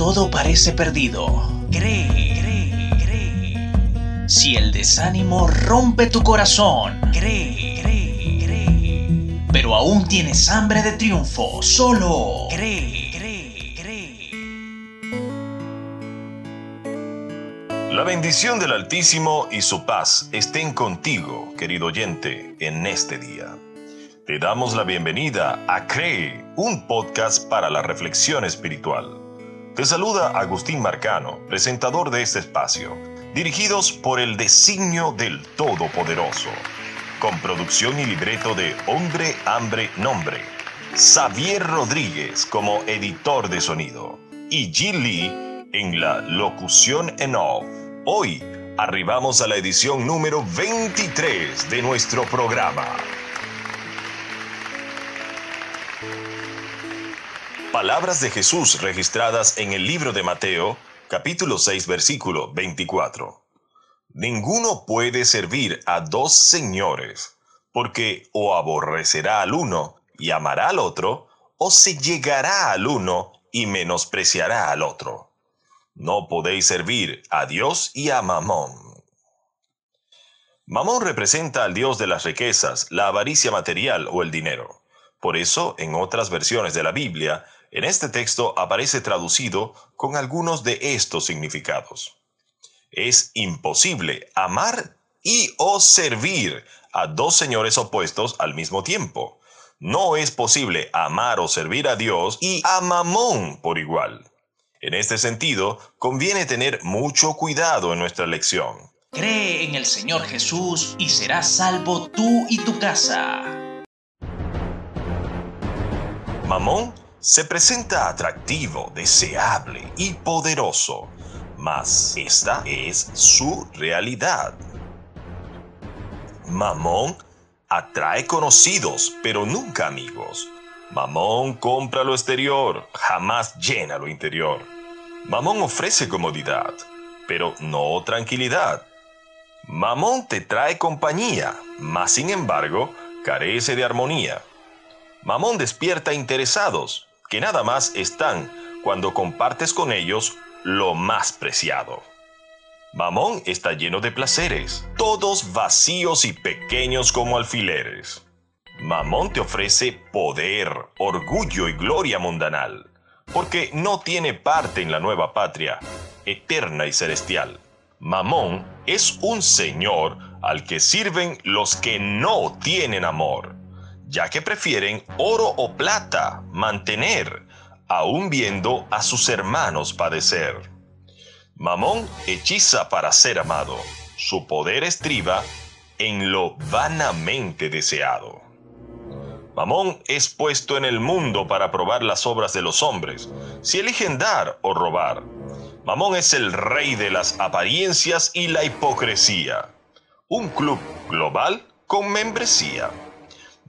todo parece perdido, cree, cree, cree. Si el desánimo rompe tu corazón, cree, cree, cree. Pero aún tienes hambre de triunfo, solo cree, cree, cree. La bendición del Altísimo y su paz estén contigo, querido oyente, en este día. Te damos la bienvenida a Cree, un podcast para la reflexión espiritual. Te saluda Agustín Marcano, presentador de este espacio, dirigidos por el designio del Todopoderoso, con producción y libreto de Hombre, Hambre, Nombre, Xavier Rodríguez como editor de sonido y Jill Lee en la locución en off. Hoy arribamos a la edición número 23 de nuestro programa. Palabras de Jesús registradas en el libro de Mateo, capítulo 6, versículo 24. Ninguno puede servir a dos señores, porque o aborrecerá al uno y amará al otro, o se llegará al uno y menospreciará al otro. No podéis servir a Dios y a Mamón. Mamón representa al Dios de las riquezas, la avaricia material o el dinero. Por eso, en otras versiones de la Biblia, en este texto aparece traducido con algunos de estos significados. Es imposible amar y o servir a dos señores opuestos al mismo tiempo. No es posible amar o servir a Dios y a Mamón por igual. En este sentido, conviene tener mucho cuidado en nuestra lección. Cree en el Señor Jesús y serás salvo tú y tu casa. Mamón se presenta atractivo, deseable y poderoso, mas esta es su realidad. Mamón atrae conocidos, pero nunca amigos. Mamón compra lo exterior, jamás llena lo interior. Mamón ofrece comodidad, pero no tranquilidad. Mamón te trae compañía, mas sin embargo carece de armonía. Mamón despierta interesados, que nada más están cuando compartes con ellos lo más preciado. Mamón está lleno de placeres, todos vacíos y pequeños como alfileres. Mamón te ofrece poder, orgullo y gloria mundanal, porque no tiene parte en la nueva patria, eterna y celestial. Mamón es un señor al que sirven los que no tienen amor ya que prefieren oro o plata mantener, aun viendo a sus hermanos padecer. Mamón hechiza para ser amado, su poder estriba en lo vanamente deseado. Mamón es puesto en el mundo para probar las obras de los hombres, si eligen dar o robar. Mamón es el rey de las apariencias y la hipocresía. Un club global con membresía.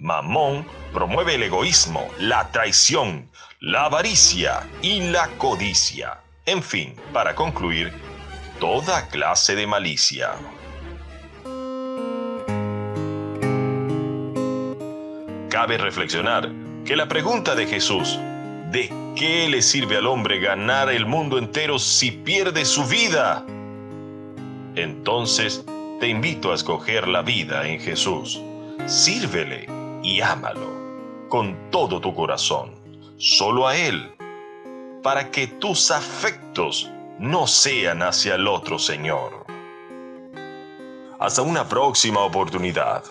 Mamón promueve el egoísmo, la traición, la avaricia y la codicia. En fin, para concluir, toda clase de malicia. Cabe reflexionar que la pregunta de Jesús, ¿de qué le sirve al hombre ganar el mundo entero si pierde su vida? Entonces, te invito a escoger la vida en Jesús. Sírvele y ámalo con todo tu corazón, solo a Él, para que tus afectos no sean hacia el otro Señor. Hasta una próxima oportunidad.